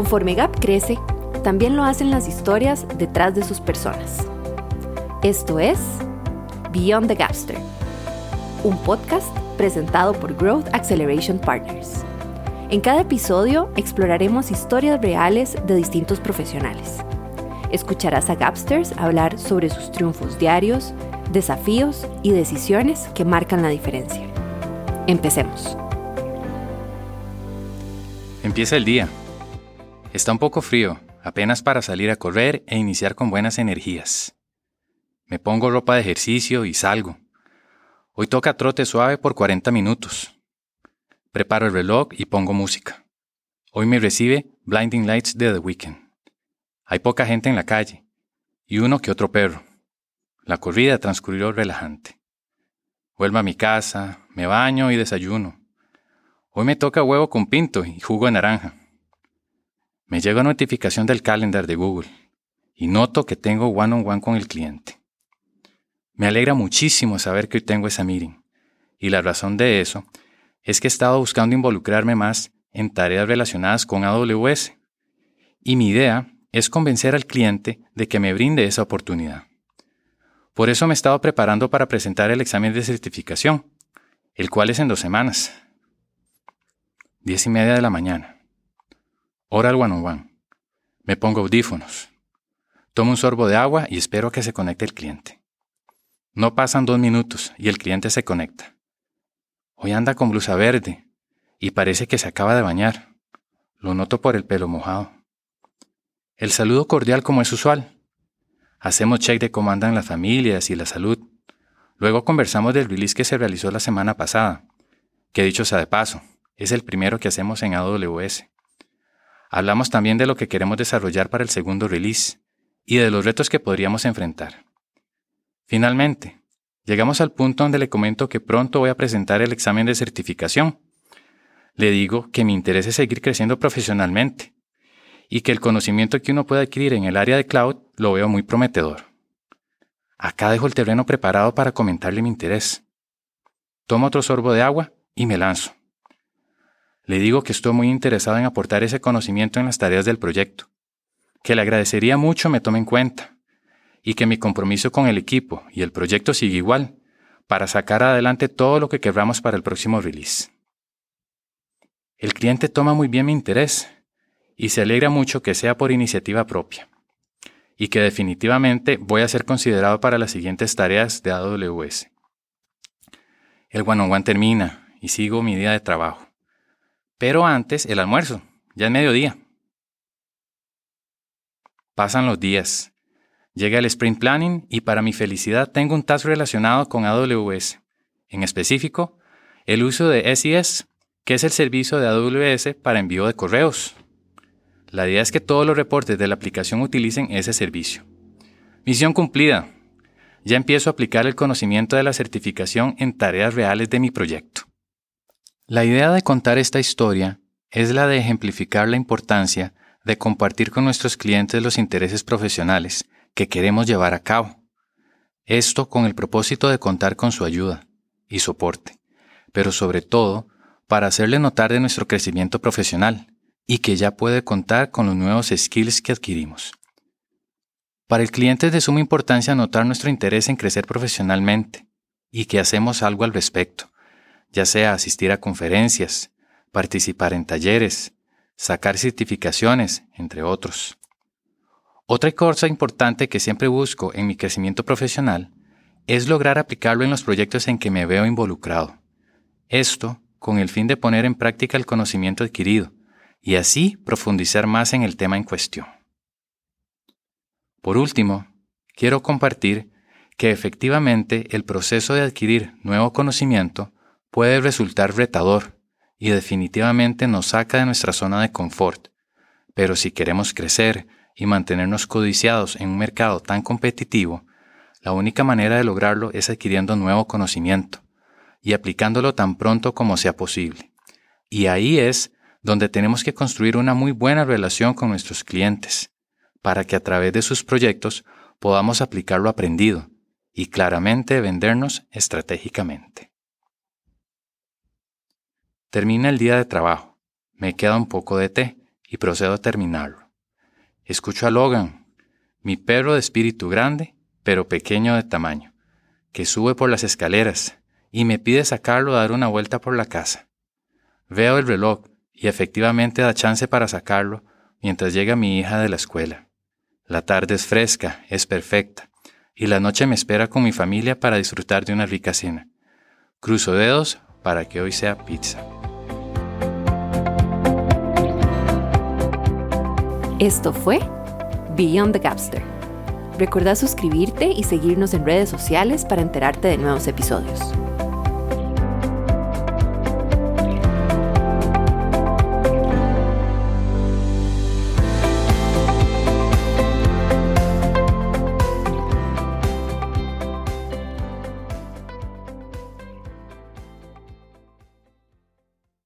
Conforme Gap crece, también lo hacen las historias detrás de sus personas. Esto es Beyond the Gapster, un podcast presentado por Growth Acceleration Partners. En cada episodio exploraremos historias reales de distintos profesionales. Escucharás a Gapsters hablar sobre sus triunfos diarios, desafíos y decisiones que marcan la diferencia. Empecemos. Empieza el día. Está un poco frío, apenas para salir a correr e iniciar con buenas energías. Me pongo ropa de ejercicio y salgo. Hoy toca trote suave por 40 minutos. Preparo el reloj y pongo música. Hoy me recibe Blinding Lights de The Weeknd. Hay poca gente en la calle y uno que otro perro. La corrida transcurrió relajante. Vuelvo a mi casa, me baño y desayuno. Hoy me toca huevo con pinto y jugo de naranja. Me llega notificación del calendar de Google y noto que tengo one on one con el cliente. Me alegra muchísimo saber que hoy tengo esa meeting y la razón de eso es que he estado buscando involucrarme más en tareas relacionadas con AWS y mi idea es convencer al cliente de que me brinde esa oportunidad. Por eso me he estado preparando para presentar el examen de certificación, el cual es en dos semanas. Diez y media de la mañana. Hora al one on one. Me pongo audífonos. Tomo un sorbo de agua y espero que se conecte el cliente. No pasan dos minutos y el cliente se conecta. Hoy anda con blusa verde y parece que se acaba de bañar. Lo noto por el pelo mojado. El saludo cordial como es usual. Hacemos check de cómo andan las familias y la salud. Luego conversamos del release que se realizó la semana pasada, que dicho sea de paso, es el primero que hacemos en AWS. Hablamos también de lo que queremos desarrollar para el segundo release y de los retos que podríamos enfrentar. Finalmente, llegamos al punto donde le comento que pronto voy a presentar el examen de certificación. Le digo que mi interés es seguir creciendo profesionalmente y que el conocimiento que uno puede adquirir en el área de cloud lo veo muy prometedor. Acá dejo el terreno preparado para comentarle mi interés. Tomo otro sorbo de agua y me lanzo. Le digo que estoy muy interesado en aportar ese conocimiento en las tareas del proyecto, que le agradecería mucho me tome en cuenta y que mi compromiso con el equipo y el proyecto sigue igual para sacar adelante todo lo que queramos para el próximo release. El cliente toma muy bien mi interés y se alegra mucho que sea por iniciativa propia y que definitivamente voy a ser considerado para las siguientes tareas de AWS. El one on one termina y sigo mi día de trabajo. Pero antes, el almuerzo, ya es mediodía. Pasan los días. Llega el sprint planning y para mi felicidad tengo un task relacionado con AWS. En específico, el uso de SES, que es el servicio de AWS para envío de correos. La idea es que todos los reportes de la aplicación utilicen ese servicio. Misión cumplida. Ya empiezo a aplicar el conocimiento de la certificación en tareas reales de mi proyecto. La idea de contar esta historia es la de ejemplificar la importancia de compartir con nuestros clientes los intereses profesionales que queremos llevar a cabo. Esto con el propósito de contar con su ayuda y soporte, pero sobre todo para hacerle notar de nuestro crecimiento profesional y que ya puede contar con los nuevos skills que adquirimos. Para el cliente es de suma importancia notar nuestro interés en crecer profesionalmente y que hacemos algo al respecto ya sea asistir a conferencias, participar en talleres, sacar certificaciones, entre otros. Otra cosa importante que siempre busco en mi crecimiento profesional es lograr aplicarlo en los proyectos en que me veo involucrado. Esto con el fin de poner en práctica el conocimiento adquirido y así profundizar más en el tema en cuestión. Por último, quiero compartir que efectivamente el proceso de adquirir nuevo conocimiento puede resultar retador y definitivamente nos saca de nuestra zona de confort. Pero si queremos crecer y mantenernos codiciados en un mercado tan competitivo, la única manera de lograrlo es adquiriendo nuevo conocimiento y aplicándolo tan pronto como sea posible. Y ahí es donde tenemos que construir una muy buena relación con nuestros clientes, para que a través de sus proyectos podamos aplicar lo aprendido y claramente vendernos estratégicamente. Termina el día de trabajo, me queda un poco de té y procedo a terminarlo. Escucho a Logan, mi perro de espíritu grande, pero pequeño de tamaño, que sube por las escaleras y me pide sacarlo a dar una vuelta por la casa. Veo el reloj y efectivamente da chance para sacarlo mientras llega mi hija de la escuela. La tarde es fresca, es perfecta, y la noche me espera con mi familia para disfrutar de una rica cena. Cruzo dedos para que hoy sea pizza. Esto fue Beyond the Gapster. Recuerda suscribirte y seguirnos en redes sociales para enterarte de nuevos episodios.